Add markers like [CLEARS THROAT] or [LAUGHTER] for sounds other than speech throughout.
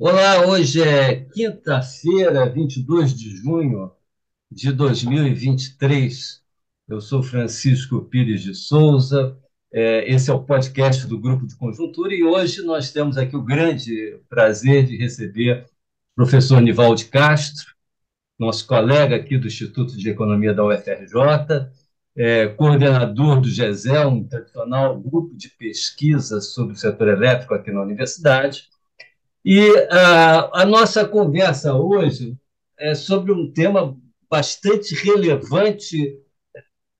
Olá, hoje é quinta-feira, 22 de junho de 2023. Eu sou Francisco Pires de Souza, é, esse é o podcast do Grupo de Conjuntura e hoje nós temos aqui o grande prazer de receber o professor Nivaldo Castro, nosso colega aqui do Instituto de Economia da UFRJ, é, coordenador do GESEL, um tradicional grupo de pesquisa sobre o setor elétrico aqui na universidade, e uh, a nossa conversa hoje é sobre um tema bastante relevante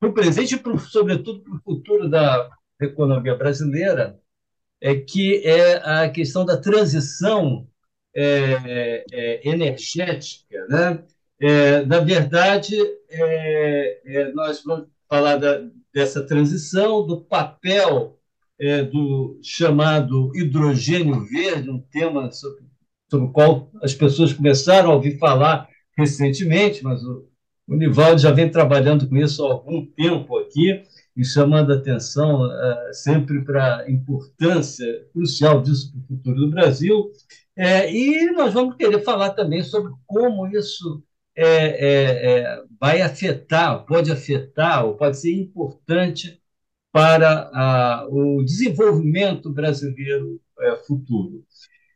para o presente e, pro, sobretudo, para o futuro da economia brasileira, é que é a questão da transição é, é, energética. Né? É, na verdade, é, é, nós vamos falar da, dessa transição, do papel é, do chamado hidrogênio verde, um tema sobre, sobre o qual as pessoas começaram a ouvir falar recentemente, mas o, o Nivaldo já vem trabalhando com isso há algum tempo aqui e chamando a atenção uh, sempre para a importância crucial disso para o futuro do Brasil. É, e nós vamos querer falar também sobre como isso é, é, é vai afetar, pode afetar, ou pode ser importante para o desenvolvimento brasileiro é, futuro.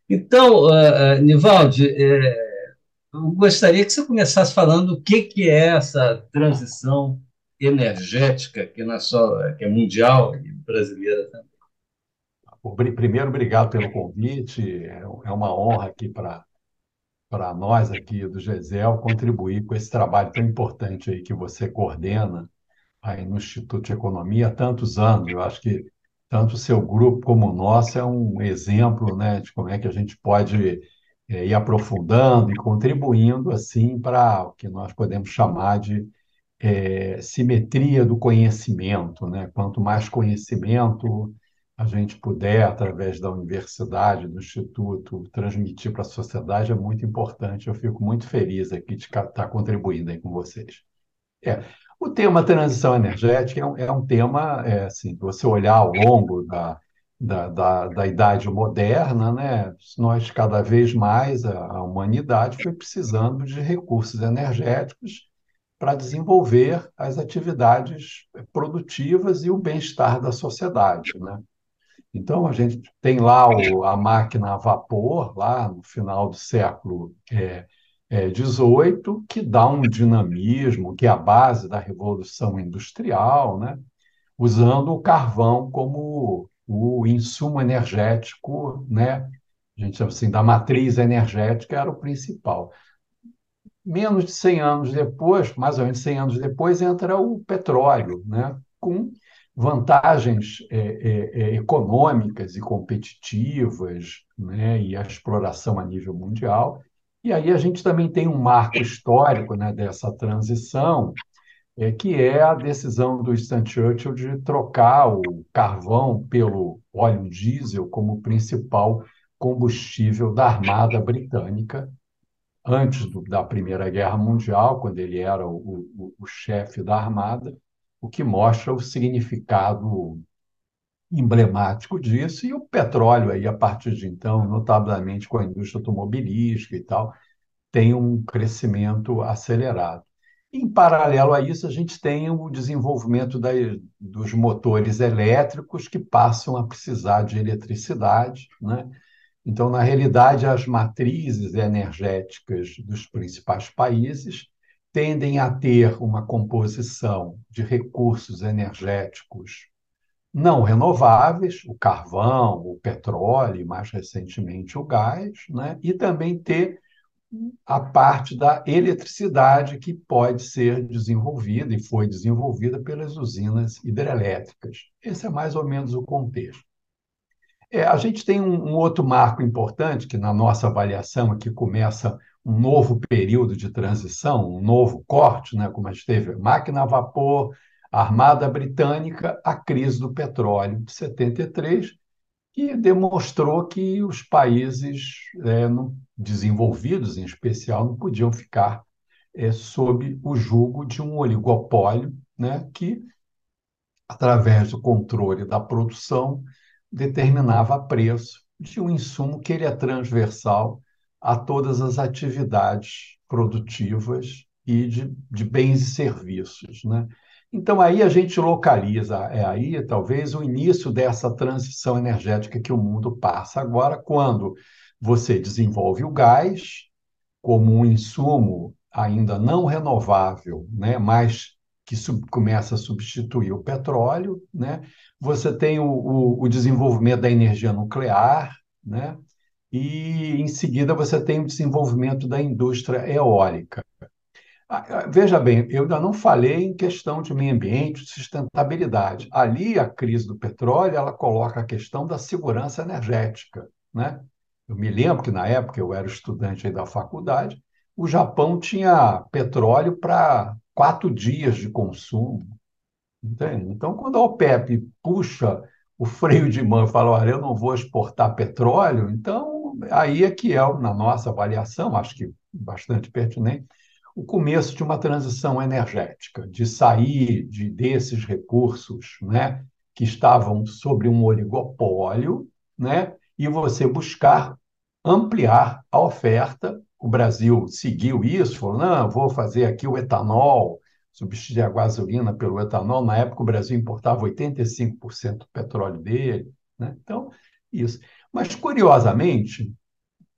Então, uh, Nivaldi, é, eu gostaria que você começasse falando o que, que é essa transição energética, que não é só que é mundial e brasileira também. Primeiro, obrigado pelo convite. É, é uma honra aqui para para nós aqui do GESEL contribuir com esse trabalho tão importante aí que você coordena aí no Instituto de Economia há tantos anos. Eu acho que tanto o seu grupo como o nosso é um exemplo né, de como é que a gente pode é, ir aprofundando e contribuindo assim para o que nós podemos chamar de é, simetria do conhecimento. Né? Quanto mais conhecimento a gente puder, através da universidade, do instituto, transmitir para a sociedade, é muito importante. Eu fico muito feliz aqui de estar contribuindo aí com vocês. É, o tema transição energética é um, é um tema, é, assim, você olhar ao longo da, da, da, da, idade moderna, né, nós cada vez mais, a, a humanidade foi precisando de recursos energéticos para desenvolver as atividades produtivas e o bem-estar da sociedade, né? Então, a gente tem lá o, a máquina a vapor, lá no final do século é, é, 18, que dá um dinamismo, que é a base da Revolução Industrial, né? usando o carvão como o insumo energético, né? a gente chama assim, da matriz energética, era o principal. Menos de 100 anos depois, mais ou menos 100 anos depois, entra o petróleo, né? com vantagens é, é, é econômicas e competitivas, né? e a exploração a nível mundial, e aí a gente também tem um marco histórico né, dessa transição, é, que é a decisão do Winston Churchill de trocar o carvão pelo óleo diesel como principal combustível da Armada Britânica, antes do, da Primeira Guerra Mundial, quando ele era o, o, o chefe da Armada, o que mostra o significado emblemático disso, e o petróleo aí, a partir de então, notavelmente com a indústria automobilística e tal, tem um crescimento acelerado. Em paralelo a isso, a gente tem o desenvolvimento da, dos motores elétricos que passam a precisar de eletricidade. Né? Então, na realidade, as matrizes energéticas dos principais países tendem a ter uma composição de recursos energéticos não renováveis, o carvão, o petróleo e, mais recentemente, o gás, né? e também ter a parte da eletricidade que pode ser desenvolvida e foi desenvolvida pelas usinas hidrelétricas. Esse é mais ou menos o contexto. É, a gente tem um, um, outro marco importante que, na nossa avaliação, aqui começa um novo período de transição, um novo corte, né, como a gente teve máquina a vapor, Armada Britânica, a crise do petróleo de 73, que demonstrou que os países é, desenvolvidos, em especial, não podiam ficar é, sob o jugo de um oligopólio né, que, através do controle da produção, determinava preço de um insumo que ele é transversal a todas as atividades produtivas e de, de bens e serviços. Né? Então, aí a gente localiza, é aí talvez o início dessa transição energética que o mundo passa agora, quando você desenvolve o gás como um insumo ainda não renovável, né, mas que começa a substituir o petróleo, né? Você tem o, o, o desenvolvimento da energia nuclear, né? E em seguida você tem o desenvolvimento da indústria eólica. Ah, veja bem, eu ainda não falei em questão de meio ambiente, de sustentabilidade. Ali, a crise do petróleo, ela coloca a questão da segurança energética. Né? Eu me lembro que, na época, eu era estudante da faculdade, o Japão tinha petróleo para quatro dias de consumo. Entende? Então, quando a OPEP puxa o freio de mão e fala, olha, eu não vou exportar petróleo, então aí é que é, na nossa avaliação, acho que bastante pertinente, o começo de uma transição energética, de sair de, desses recursos né, que estavam sobre um oligopólio né, e você buscar ampliar a oferta. O Brasil seguiu isso, falou: não, vou fazer aqui o etanol, substituir a gasolina pelo etanol. Na época, o Brasil importava 85% do petróleo dele. Né? Então, isso. Mas, curiosamente,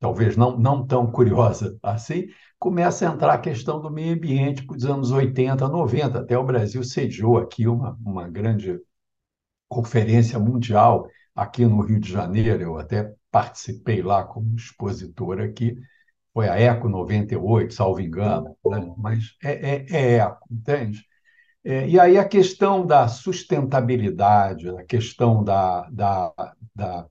talvez não, não tão curiosa assim, começa a entrar a questão do meio ambiente para os anos 80, 90. Até o Brasil sediou aqui uma, uma grande conferência mundial aqui no Rio de Janeiro. Eu até participei lá como expositor aqui. Foi a Eco 98, salvo engano, né? mas é, é, é Eco, entende? É, e aí a questão da sustentabilidade, a questão da, da, da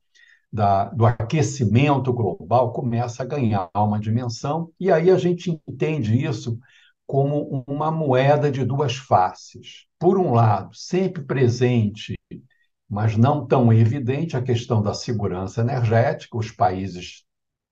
da, do aquecimento global começa a ganhar uma dimensão, e aí a gente entende isso como uma moeda de duas faces. Por um lado, sempre presente, mas não tão evidente, a questão da segurança energética, os países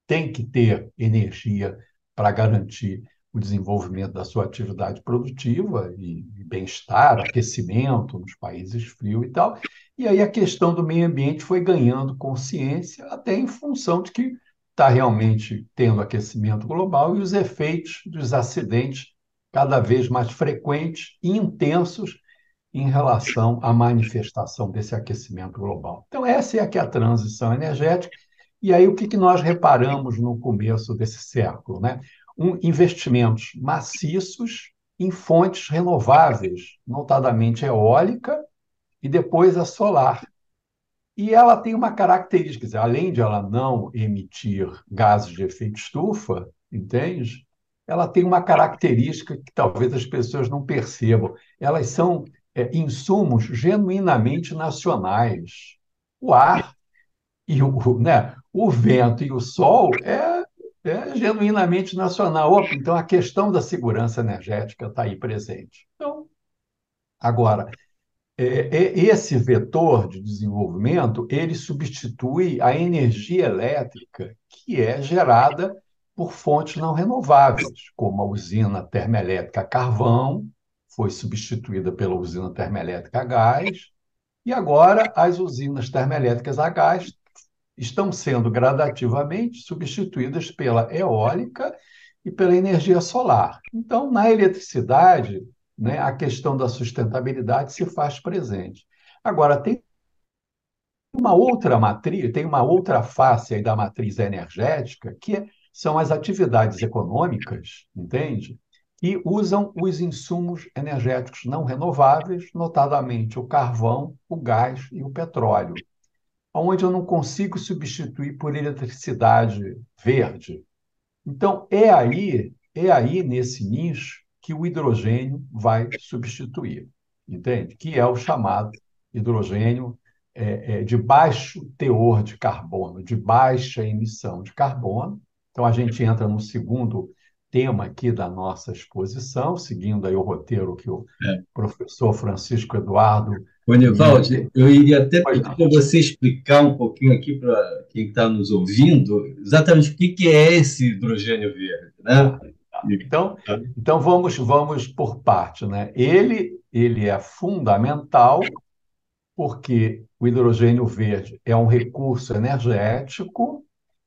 têm que ter energia para garantir o desenvolvimento da sua atividade produtiva e, bem-estar, aquecimento nos países frios e tal. E aí a questão do meio ambiente foi ganhando consciência, até em função de que está realmente tendo aquecimento global e os efeitos dos acidentes cada vez mais frequentes e intensos em relação à manifestação desse aquecimento global. Então, essa é aqui a transição energética. E aí, o que, que nós reparamos no começo desse século? Né? Um, investimentos maciços em fontes renováveis, notadamente eólica e depois a solar. E ela tem uma característica, dizer, além de ela não emitir gases de efeito estufa, entende? Ela tem uma característica que talvez as pessoas não percebam. Elas são é, insumos genuinamente nacionais. O ar e o, né, o vento e o sol é é genuinamente nacional. Então, a questão da segurança energética está aí presente. Então, agora, é, é, esse vetor de desenvolvimento, ele substitui a energia elétrica que é gerada por fontes não renováveis, como a usina termoelétrica a carvão, foi substituída pela usina termoelétrica a gás, e agora as usinas termoelétricas a gás estão sendo gradativamente substituídas pela eólica e pela energia solar. Então, na eletricidade, né, a questão da sustentabilidade se faz presente. Agora, tem uma outra matriz, tem uma outra face aí da matriz energética, que são as atividades econômicas, entende? Que usam os insumos energéticos não renováveis, notadamente o carvão, o gás e o petróleo onde eu não consigo substituir por eletricidade verde. Então, é aí, é aí nesse nicho que o hidrogênio vai substituir, entende? Que é o chamado hidrogênio é, é, de baixo teor de carbono, de baixa emissão de carbono. Então, a gente entra no segundo tema aqui da nossa exposição, seguindo aí o roteiro que o é. professor Francisco Eduardo Onivaldi, eu iria até pedir para você explicar um pouquinho aqui para quem está nos ouvindo exatamente o que, que é esse hidrogênio verde, né? Então, então vamos, vamos por parte, né? Ele, ele é fundamental porque o hidrogênio verde é um recurso energético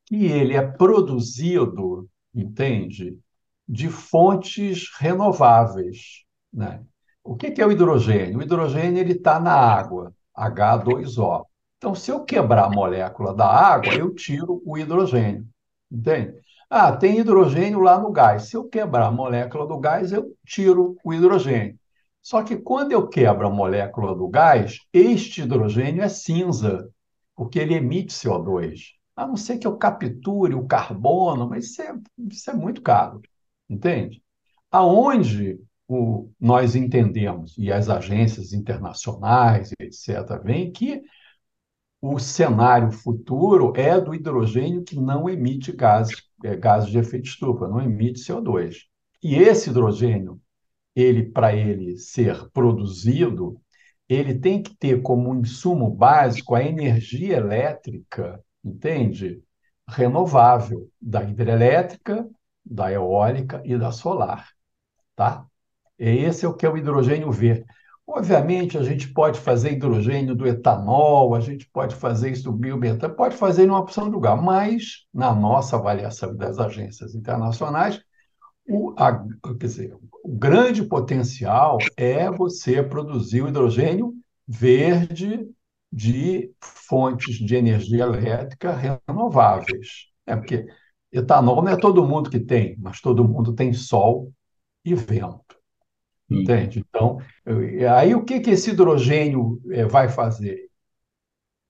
que ele é produzido, entende, de fontes renováveis. Né? O que é o hidrogênio? O hidrogênio ele está na água, H2O. Então, se eu quebrar a molécula da água, eu tiro o hidrogênio. Entende? Ah, tem hidrogênio lá no gás. Se eu quebrar a molécula do gás, eu tiro o hidrogênio. Só que quando eu quebro a molécula do gás, este hidrogênio é cinza, porque ele emite CO2. A não ser que eu capture o carbono, mas isso é, isso é muito caro. Entende? Aonde o, nós entendemos, e as agências internacionais, etc., vem que o cenário futuro é do hidrogênio que não emite gases, é, gases de efeito estufa, não emite CO2. E esse hidrogênio, ele para ele ser produzido, ele tem que ter como insumo básico a energia elétrica, entende? Renovável, da hidrelétrica, da eólica e da solar, tá? Esse é o que é o hidrogênio verde. Obviamente, a gente pode fazer hidrogênio do etanol, a gente pode fazer isso do biometano, pode fazer em uma opção de lugar, mas, na nossa avaliação das agências internacionais, o, a, quer dizer, o grande potencial é você produzir o hidrogênio verde de fontes de energia elétrica renováveis. É porque etanol não é todo mundo que tem, mas todo mundo tem sol e vento. Entende? Então, aí o que, que esse hidrogênio é, vai fazer?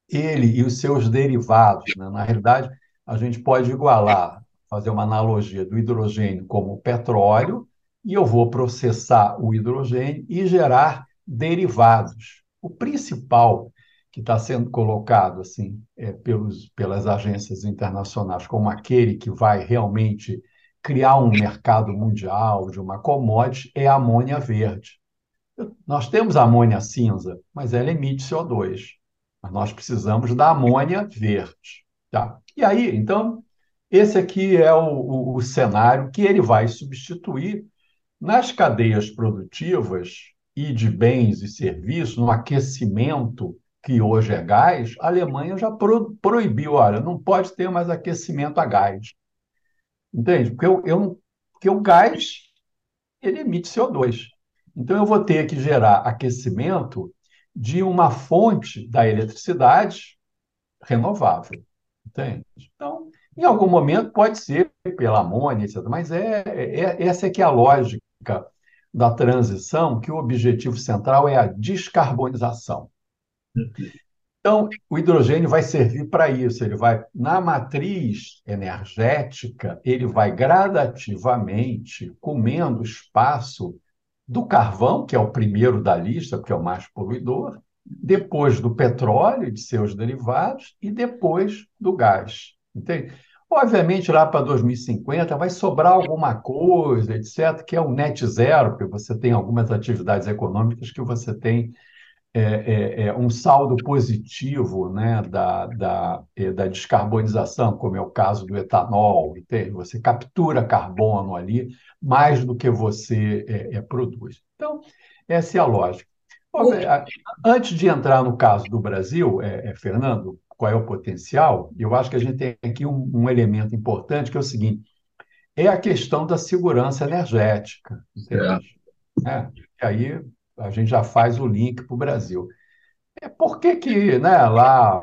Ele e os seus derivados, né? na realidade, a gente pode igualar, fazer uma analogia do hidrogênio como petróleo, e eu vou processar o hidrogênio e gerar derivados. O principal que está sendo colocado assim é, pelos, pelas agências internacionais como aquele que vai realmente criar um mercado mundial de uma commodity é a amônia verde. Nós temos a amônia cinza, mas ela emite CO2. Mas nós precisamos da amônia verde. Tá? E aí, então, esse aqui é o, o, o cenário que ele vai substituir nas cadeias produtivas e de bens e serviços, no aquecimento que hoje é gás, a Alemanha já pro, proibiu, olha, não pode ter mais aquecimento a gás. Entende? Porque, eu, eu, porque o gás ele emite CO2. Então eu vou ter que gerar aquecimento de uma fonte da eletricidade renovável. Entende? Então, em algum momento pode ser pela amônia, etc. Mas é, é, essa é que é a lógica da transição, que o objetivo central é a descarbonização. Então, o hidrogênio vai servir para isso. Ele vai, na matriz energética, ele vai gradativamente comendo espaço do carvão, que é o primeiro da lista, porque é o mais poluidor, depois do petróleo e de seus derivados, e depois do gás. Entende? Obviamente, lá para 2050 vai sobrar alguma coisa, etc., que é o net zero, porque você tem algumas atividades econômicas que você tem é, é, é, um saldo positivo né, da, da, é, da descarbonização, como é o caso do etanol, entende? você captura carbono ali mais do que você é, é, produz. Então, essa é a lógica. Antes de entrar no caso do Brasil, Fernando, qual é o potencial, eu acho que a gente tem aqui um, um elemento importante, que é o seguinte, é a questão da segurança energética. Entende? É. E aí a gente já faz o link para o Brasil. É, por que, que né, lá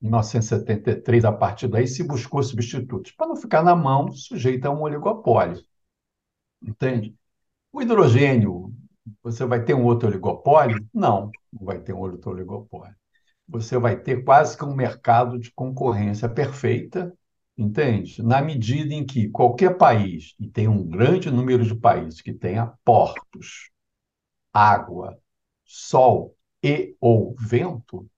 em 1973, a partir daí, se buscou substitutos? Para não ficar na mão sujeito a um oligopólio. Entende? O hidrogênio, você vai ter um outro oligopólio? Não, não vai ter um outro oligopólio. Você vai ter quase que um mercado de concorrência perfeita, entende? Na medida em que qualquer país, e tem um grande número de países que tenha portos, água, sol e ou vento,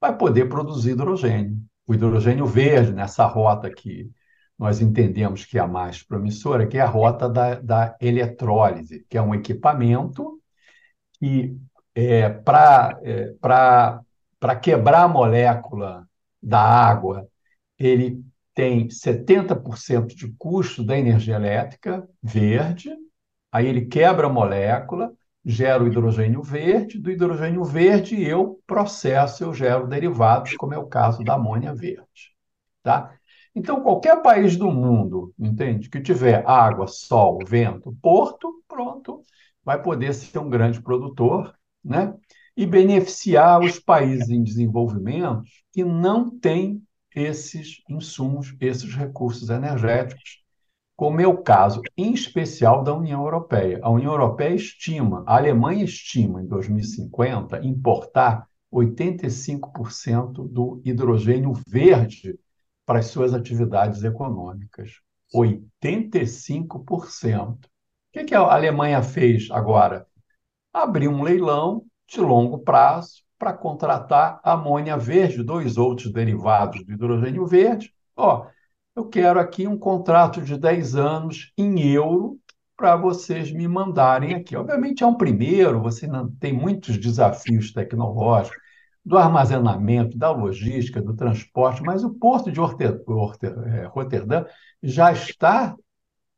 vai poder produzir hidrogênio. O hidrogênio verde, nessa rota que nós entendemos que é a mais promissora, que é a rota da, da eletrólise, que é um equipamento que, é, para é, quebrar a molécula da água, ele tem 70% de custo da energia elétrica verde, aí ele quebra a molécula, gero hidrogênio verde, do hidrogênio verde eu processo, eu gero derivados, como é o caso da amônia verde. tá? Então, qualquer país do mundo, entende, que tiver água, sol, vento, porto, pronto, vai poder ser um grande produtor, né? E beneficiar os países em desenvolvimento que não têm esses insumos, esses recursos energéticos, como é o caso, em especial, da União Europeia. A União Europeia estima, a Alemanha estima, em 2050, importar 85% do hidrogênio verde para as suas atividades econômicas. 85%. O que a Alemanha fez agora? Abriu um leilão de longo prazo para contratar amônia verde, dois outros derivados do hidrogênio verde. Ó, eu quero aqui um contrato de 10 anos em euro para vocês me mandarem aqui. Obviamente é um primeiro, você não tem muitos desafios tecnológicos, do armazenamento, da logística, do transporte, mas o porto de é, Roterdã já está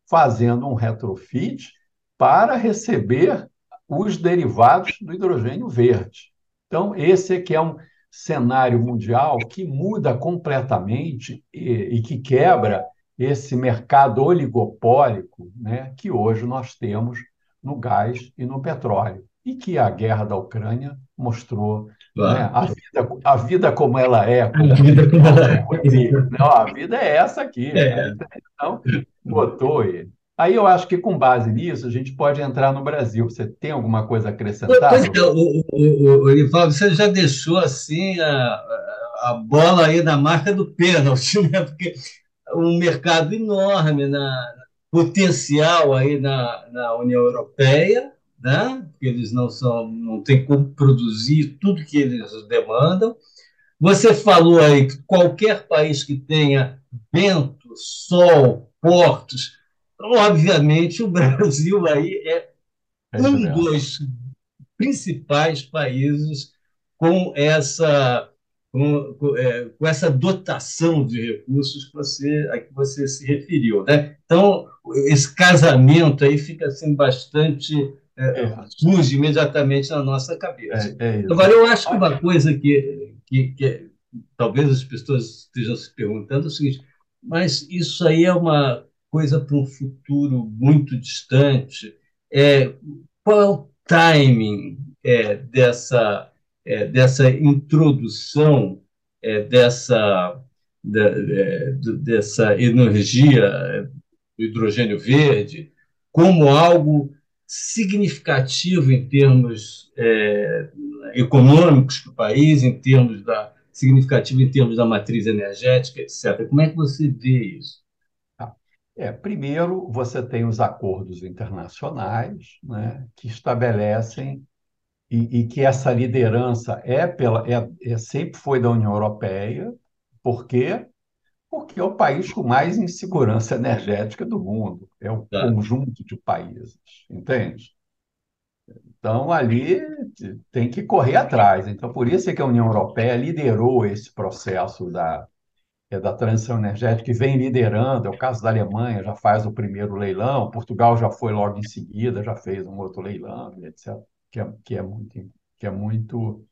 fazendo um retrofit para receber os derivados do hidrogênio verde. Então, esse aqui é um cenário mundial que muda completamente e, e que quebra esse mercado oligopólico né, que hoje nós temos no gás e no petróleo, e que a guerra da Ucrânia mostrou claro. né, a, vida, a vida como ela é. Como a vida como ela é. Não, a vida é essa aqui. É. Né? Então, botou ele. Aí eu acho que com base nisso a gente pode entrar no Brasil. Você tem alguma coisa a acrescentar? Pois é, o, o, o, Ivaldo, você já deixou assim a, a bola aí na marca do pênalti, [LAUGHS] né? Porque um mercado enorme, na, potencial aí na, na União Europeia, né? Porque eles não são, não têm como produzir tudo que eles demandam. Você falou aí que qualquer país que tenha vento, sol, portos obviamente, o Brasil aí é, é um dos principais países com essa com, com, é, com, essa dotação de recursos que você, a que você se referiu. Né? Então, esse casamento aí fica assim, bastante. É, é. surge imediatamente na nossa cabeça. É, é Agora, eu acho que uma coisa que, que, que talvez as pessoas estejam se perguntando é o seguinte: mas isso aí é uma coisa para um futuro muito distante. É, qual é o timing é, dessa, é, dessa introdução é, dessa, da, é, dessa energia do hidrogênio verde como algo significativo em termos é, econômicos para o país, em termos da significativo em termos da matriz energética, etc. Como é que você vê isso? É, primeiro, você tem os acordos internacionais né, que estabelecem e, e, que essa liderança é pela é, é, sempre foi da União Europeia. Por quê? Porque é o país com mais insegurança energética do mundo. É um tá. conjunto de países, entende? Então, ali tem que correr atrás. Então, por isso é que a União Europeia liderou esse processo da, é da transição energética, que vem liderando, é o caso da Alemanha, já faz o primeiro leilão, Portugal já foi logo em seguida, já fez um outro leilão, etc., que é, que é muito, que é muito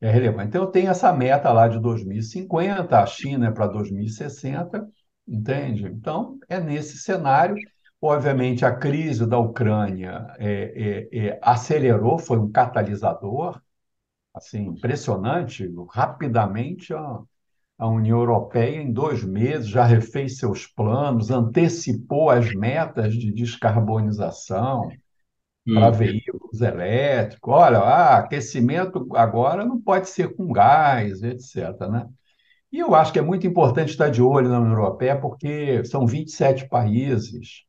é relevante. Então, eu tenho essa meta lá de 2050, a China é para 2060, entende? Então, é nesse cenário. Obviamente, a crise da Ucrânia é, é, é, acelerou, foi um catalisador, assim, impressionante, rapidamente, ó, a União Europeia, em dois meses, já refez seus planos, antecipou as metas de descarbonização hum. para veículos elétricos. Olha, ah, aquecimento agora não pode ser com gás, etc. Né? E eu acho que é muito importante estar de olho na União Europeia, porque são 27 países,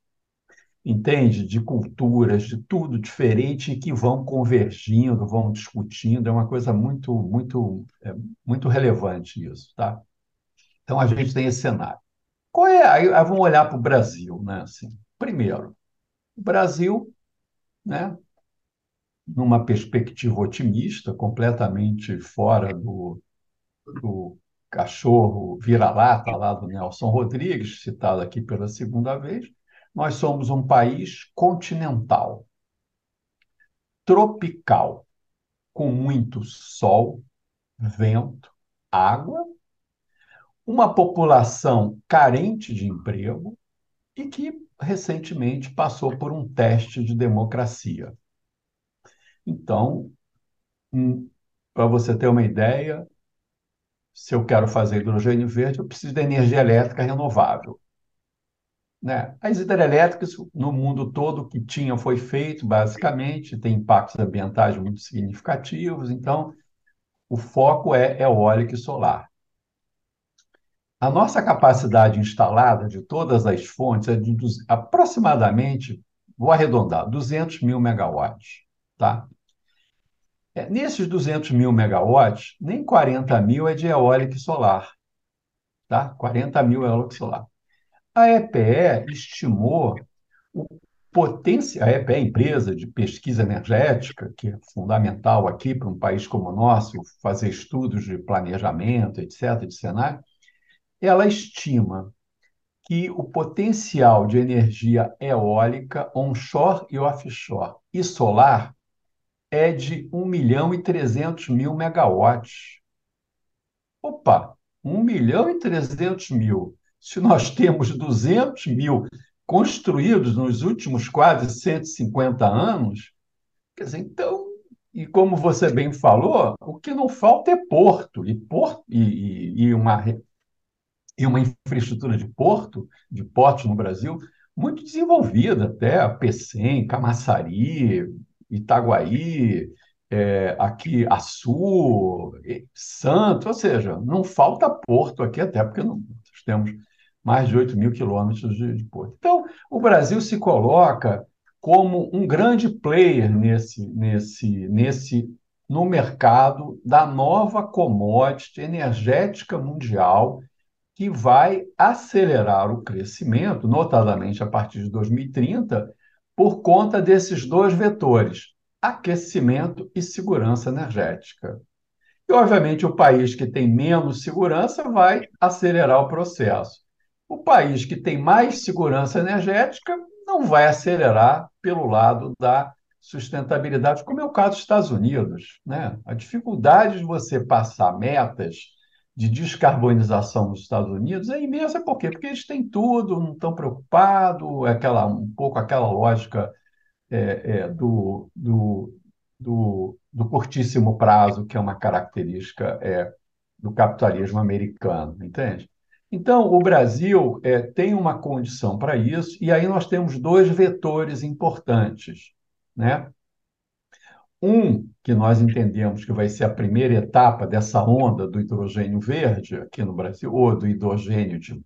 entende? De culturas, de tudo diferente, que vão convergindo, vão discutindo. É uma coisa muito, muito, é, muito relevante isso, tá? Então a gente tem esse cenário. Qual é? Aí vamos olhar para o Brasil, né? Assim, primeiro, o Brasil, né? Numa perspectiva otimista, completamente fora do, do cachorro vira-lata lá do Nelson Rodrigues, citado aqui pela segunda vez, nós somos um país continental, tropical, com muito sol, vento, água, uma população carente de emprego e que recentemente passou por um teste de democracia. Então, hum, para você ter uma ideia, se eu quero fazer hidrogênio verde, eu preciso de energia elétrica renovável. Né? As hidrelétricas, no mundo todo, o que tinha foi feito, basicamente, tem impactos ambientais muito significativos, então o foco é eólica e solar. A nossa capacidade instalada de todas as fontes é de aproximadamente, vou arredondar, 200 mil megawatts. Tá? É, nesses 200 mil megawatts, nem 40 mil é de eólica e solar. Tá? 40 mil é eólica e solar. A EPE estimou o potencial, a EPE a empresa de pesquisa energética, que é fundamental aqui para um país como o nosso, fazer estudos de planejamento, etc., de cenário, ela estima que o potencial de energia eólica onshore e offshore e solar é de 1 milhão e 300 mil megawatts. Opa, 1 milhão e 300 mil se nós temos 200 mil construídos nos últimos quase 150 anos, quer dizer, então, e como você bem falou, o que não falta é porto, e, porto, e, e, uma, e uma infraestrutura de porto, de portos no Brasil, muito desenvolvida, até Pecém, Camaçari, Itaguaí, é, aqui Açu, Santos, ou seja, não falta porto aqui, até porque não, nós temos mais de 8 mil quilômetros de, de porto. Então, o Brasil se coloca como um grande player nesse, nesse, nesse, no mercado da nova commodity energética mundial que vai acelerar o crescimento, notadamente a partir de 2030, por conta desses dois vetores, aquecimento e segurança energética. E, obviamente, o país que tem menos segurança vai acelerar o processo. O país que tem mais segurança energética não vai acelerar pelo lado da sustentabilidade, como é o caso dos Estados Unidos. Né? A dificuldade de você passar metas de descarbonização nos Estados Unidos é imensa. Por quê? Porque eles têm tudo, não estão preocupados, é aquela, um pouco aquela lógica é, é, do, do, do, do, curtíssimo prazo, que é uma característica é, do capitalismo americano, entende? Então, o Brasil é, tem uma condição para isso, e aí nós temos dois vetores importantes. Né? Um, que nós entendemos que vai ser a primeira etapa dessa onda do hidrogênio verde aqui no Brasil, ou do hidrogênio de,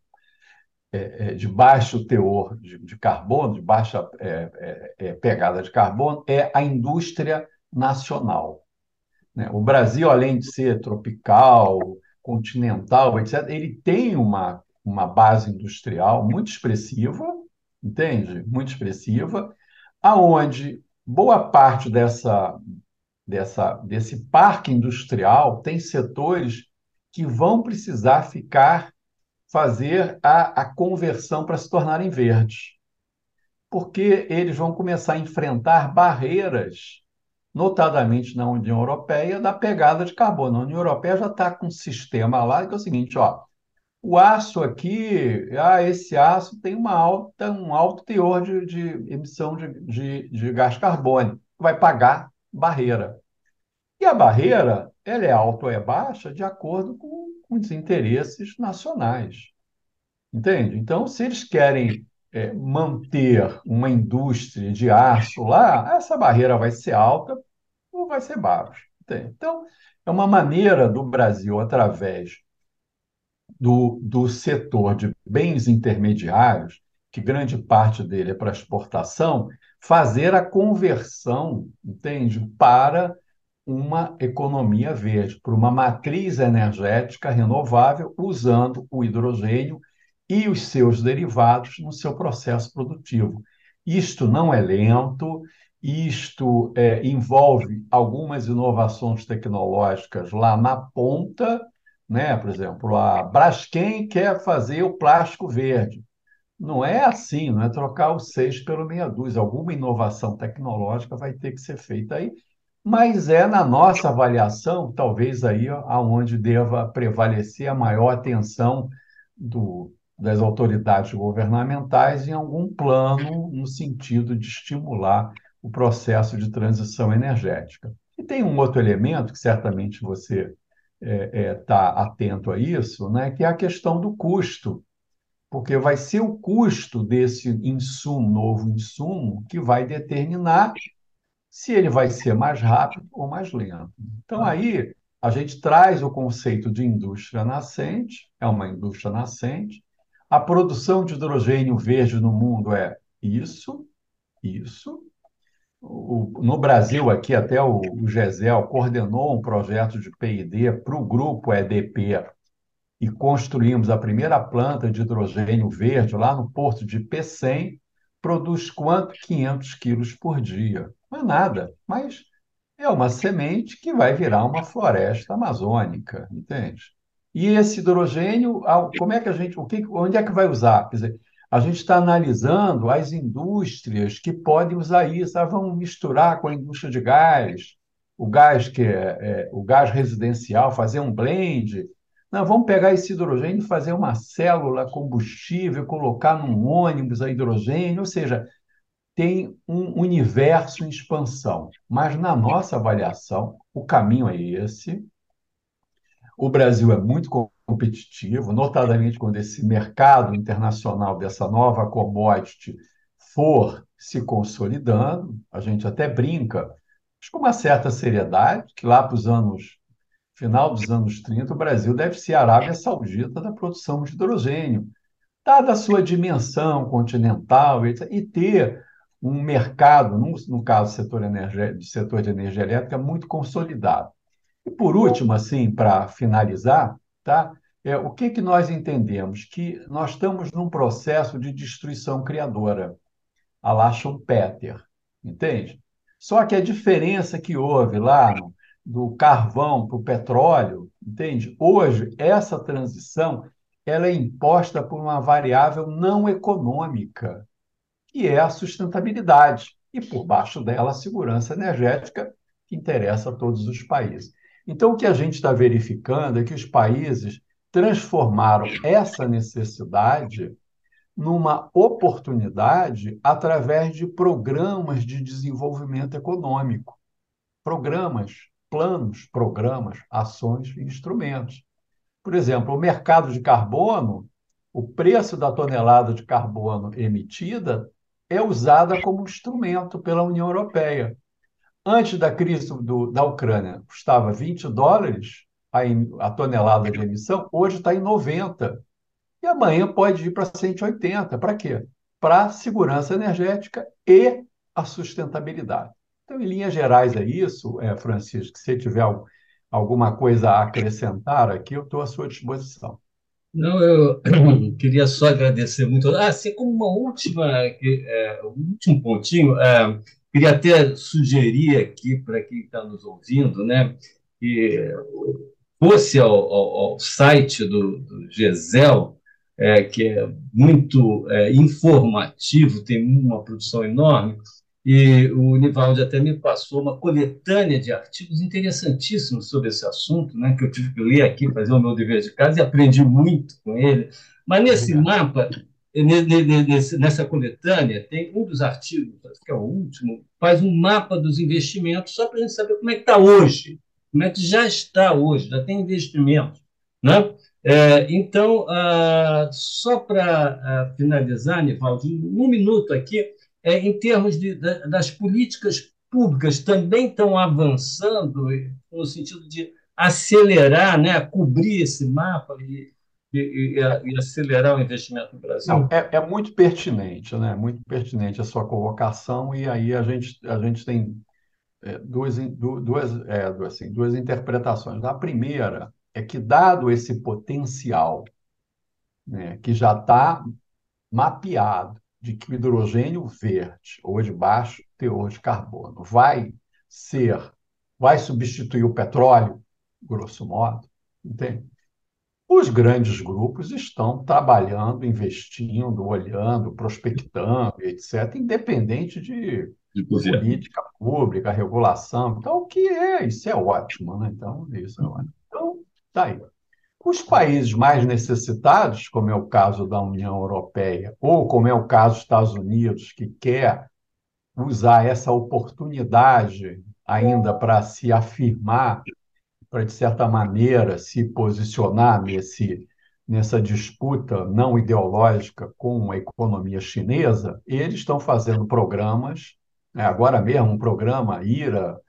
é, é de baixo teor de, de, carbono, de baixa é, é, é pegada de carbono, é a indústria nacional. Né? O Brasil, além de ser tropical, continental, etc., ele tem uma, uma base industrial muito expressiva, entende? Muito expressiva, aonde boa parte dessa, dessa, desse parque industrial tem setores que vão precisar ficar, fazer a, a conversão para se tornarem verdes. Porque eles vão começar a enfrentar barreiras notadamente na União Europeia, da pegada de carbono. A União Europeia já está com um sistema lá que é o seguinte, ó, o aço aqui, ah, esse aço tem uma alta, um alto teor de, de emissão de, de, de, gás carbônico, vai pagar barreira. E a barreira, ela é alta ou é baixa de acordo com, com os interesses nacionais. Entende? Então, se eles querem é, manter uma indústria de aço lá, essa barreira vai ser alta ou vai ser baixa. Então, é uma maneira do Brasil, através do, do setor de bens intermediários, que grande parte dele é para exportação, fazer a conversão, entende, para uma economia verde, para uma matriz energética renovável usando o hidrogênio e os seus derivados no seu processo produtivo. Isto não é lento, isto é, envolve algumas inovações tecnológicas lá na ponta, né? Por exemplo, a Braskem quer fazer o plástico verde. Não é assim, não é trocar o seis pelo meia dúzia. Alguma inovação tecnológica vai ter que ser feita aí, mas é na nossa avaliação, talvez aí aonde deva prevalecer a maior atenção do, das autoridades governamentais em algum plano no sentido de estimular o processo de transição energética. E tem um outro elemento que certamente você está é, é, tá atento a isso, né, que é a questão do custo, porque vai ser o custo desse insumo, novo insumo, que vai determinar se ele vai ser mais rápido ou mais lento. Então, aí, a gente traz o conceito de indústria nascente, é uma indústria nascente. A produção de hidrogênio verde no mundo é isso, isso. O, no Brasil, aqui, até o, o GESEL coordenou um projeto de P&D para o grupo EDP e construímos a primeira planta de hidrogênio verde lá no porto de Pecém, produz quanto? 500 quilos por dia. Não é nada, mas é uma semente que vai virar uma floresta amazônica, entende? E esse hidrogênio, como é que a gente, o que, onde é que vai usar? Quer dizer, a gente está analisando as indústrias que podem usar isso. Ah, vamos misturar com a indústria de gás, o gás que é, é, o gás residencial, fazer um blend. Não, vamos pegar esse hidrogênio e fazer uma célula combustível, colocar num ônibus a hidrogênio, ou seja, tem um universo em expansão. Mas, na nossa avaliação, o caminho é esse. O Brasil é muito competitivo, notadamente quando esse mercado internacional dessa nova commodity for se consolidando. A gente até brinca, mas com uma certa seriedade, que lá para os anos final dos anos 30, o Brasil deve ser a Arábia Saudita da produção de hidrogênio, dada a sua dimensão continental e ter um mercado, no, caso do setor, energia, setor de energia elétrica, muito consolidado. E por último, assim, para finalizar, tá? É, o que, que nós entendemos? Que nós estamos num processo de destruição criadora, a la Schumpeter, entende? Só que a diferença que houve lá do carvão para o petróleo, entende? Hoje, essa transição ela é imposta por uma variável não econômica, que é a sustentabilidade, e por baixo dela a segurança energética, que interessa a todos os países. Então, o que a gente está verificando é que os países transformaram essa necessidade numa oportunidade através de programas de desenvolvimento econômico. Programas, planos, programas, ações e instrumentos. Por exemplo, o mercado de carbono, o preço da tonelada de carbono emitida é usada como instrumento pela União Europeia. Antes da crise do, da Ucrânia, custava 20 dólares a, a tonelada de emissão, hoje está em 90. E amanhã pode ir para 180. Para quê? Para segurança energética e a sustentabilidade. Então, em linhas gerais, é isso, é, Francisco. Se você tiver alguma coisa a acrescentar aqui, eu estou à sua disposição. Não, eu [CLEARS THROAT] queria só agradecer muito. Ah, assim como uma última, é, um último pontinho, é, queria até sugerir aqui para quem está nos ouvindo, né, que fosse ao, ao, ao site do, do GESEL, é, que é muito é, informativo, tem uma produção enorme, e o Nivaldi até me passou uma coletânea de artigos interessantíssimos sobre esse assunto, né, que eu tive que ler aqui, fazer o meu dever de casa, e aprendi muito com ele. Mas nesse mapa, nessa coletânea, tem um dos artigos, que é o último, faz um mapa dos investimentos, só para a gente saber como é que está hoje, como é que já está hoje, já tem investimento. Né? É, então, ah, só para ah, finalizar, Nivaldi, um minuto aqui, é, em termos de, das políticas públicas, também estão avançando no sentido de acelerar, né, cobrir esse mapa e, e, e, acelerar o investimento no Brasil? Não, é, é, muito pertinente, né? Muito pertinente a sua colocação, e aí a gente, a gente tem duas, duas, é, assim, duas interpretações. A primeira é que, dado esse potencial né, que já está mapeado de que o hidrogênio verde, ou de baixo teor de carbono, vai ser, vai substituir o petróleo, grosso modo, entende? Os grandes grupos estão trabalhando, investindo, olhando, prospectando, etc., independente de de política pública, regulação. Então, o que é? Isso é ótimo, né? Então, isso é ótimo. Então, tá aí. Os países mais necessitados, como é o caso da União Europeia, ou como é o caso dos Estados Unidos, que quer usar essa oportunidade ainda para se afirmar, para, de certa maneira, se posicionar nesse, nessa disputa não ideológica com a economia chinesa, eles estão fazendo programas, agora mesmo um programa IRA,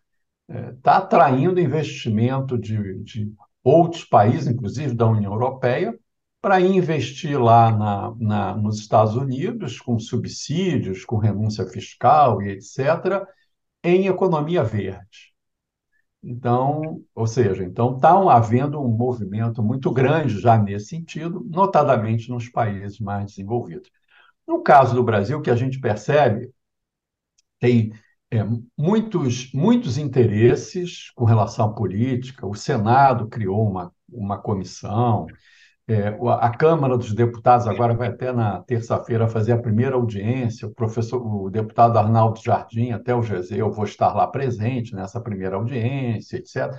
está é, atraindo investimento de, de outros países, inclusive da União Europeia, para investir lá na, na, nos Estados Unidos, com subsídios, com renúncia fiscal e etc., em economia verde. Então, ou seja, então está havendo um movimento muito grande já nesse sentido, notadamente nos países mais desenvolvidos. No caso do Brasil, o que a gente percebe tem é, muitos, muitos interesses com relação à política. O Senado criou uma, uma comissão, é, a Câmara dos Deputados agora vai até na terça-feira fazer a primeira audiência. O professor, o deputado Arnaldo Jardim, até o GZ, eu vou estar lá presente nessa primeira audiência, etc.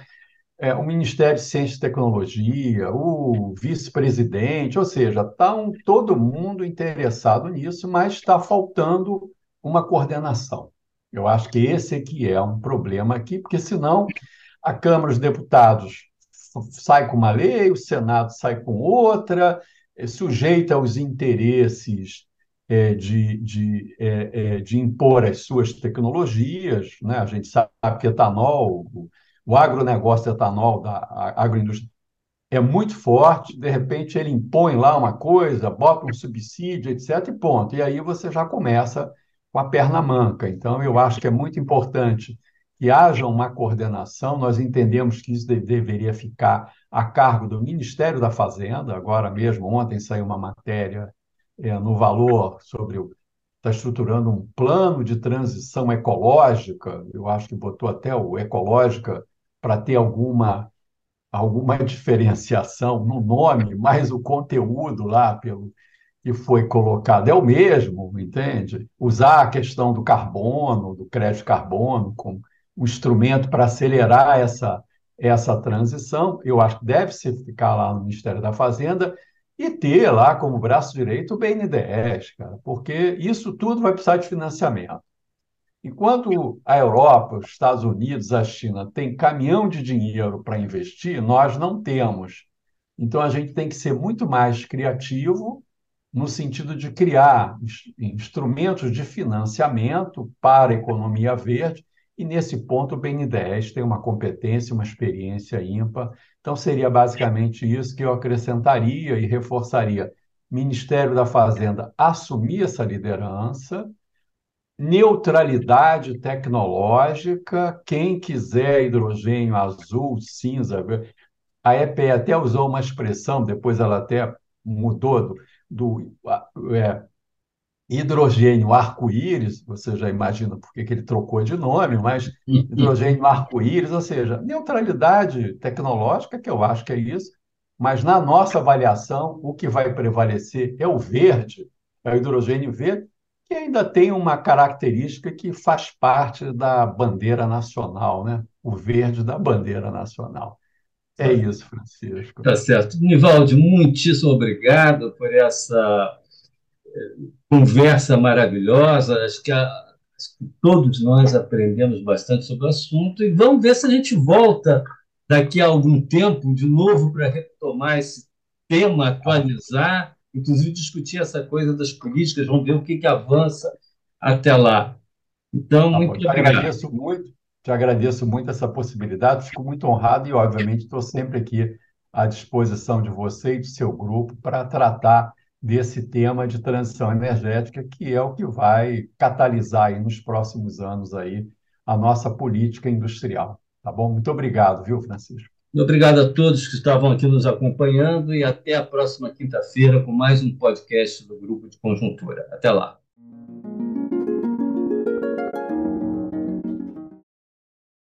É, o Ministério de Ciência e Tecnologia, o vice-presidente, ou seja, está um, todo mundo interessado nisso, mas está faltando uma coordenação. Eu acho que esse aqui é um problema aqui, porque senão a Câmara dos Deputados sai com uma lei, o Senado sai com outra, é, sujeita aos interesses é, de, de, é, é, de impor as suas tecnologias. Né? A gente sabe que etanol, o, o agronegócio etanol da agroindústria é muito forte, de repente ele impõe lá uma coisa, bota um subsídio, etc., e ponto. E aí você já começa com a perna manca. Então, eu acho que é muito importante que haja uma coordenação. Nós entendemos que isso deveria ficar a cargo do Ministério da Fazenda. Agora mesmo, ontem saiu uma matéria é, no Valor sobre o está estruturando um plano de transição ecológica. Eu acho que botou até o ecológica para ter alguma alguma [LAUGHS] diferenciação no nome, mas o conteúdo lá pelo que foi colocado é o mesmo, entende? Usar a questão do carbono, do crédito carbono, como um instrumento para acelerar essa, essa transição, eu acho que deve se ficar lá no Ministério da Fazenda e ter lá como braço direito o BNDES, cara, porque isso tudo vai precisar de financiamento. Enquanto a Europa, os Estados Unidos, a China têm caminhão de dinheiro para investir, nós não temos. Então a gente tem que ser muito mais criativo no sentido de criar instrumentos de financiamento para a economia verde, e nesse ponto o BN10 tem uma competência, uma experiência ímpar. Então, seria basicamente isso que eu acrescentaria e reforçaria. Ministério da Fazenda assumir essa liderança, neutralidade tecnológica, quem quiser hidrogênio azul, cinza, a EPE até usou uma expressão, depois ela até mudou, do é, hidrogênio arco-íris, você já imagina por que ele trocou de nome, mas [LAUGHS] hidrogênio arco-íris, ou seja, neutralidade tecnológica, que eu acho que é isso, mas na nossa avaliação, o que vai prevalecer é o verde, é o hidrogênio verde, que ainda tem uma característica que faz parte da bandeira nacional, né? o verde da bandeira nacional. É isso, Francisco. Tá certo. Nivaldo, muitíssimo obrigado por essa eh, conversa maravilhosa. Acho que, a, acho que todos nós aprendemos bastante sobre o assunto e vamos ver se a gente volta daqui a algum tempo de novo para retomar esse tema, atualizar, inclusive discutir essa coisa das políticas, vamos ver o que, que avança até lá. Então, tá muito bom. obrigado. Agradeço muito. Te agradeço muito essa possibilidade, fico muito honrado e, obviamente, estou sempre aqui à disposição de você e do seu grupo para tratar desse tema de transição energética, que é o que vai catalisar aí nos próximos anos aí a nossa política industrial. Tá bom? Muito obrigado, viu, Francisco? Obrigado a todos que estavam aqui nos acompanhando e até a próxima quinta-feira com mais um podcast do Grupo de Conjuntura. Até lá.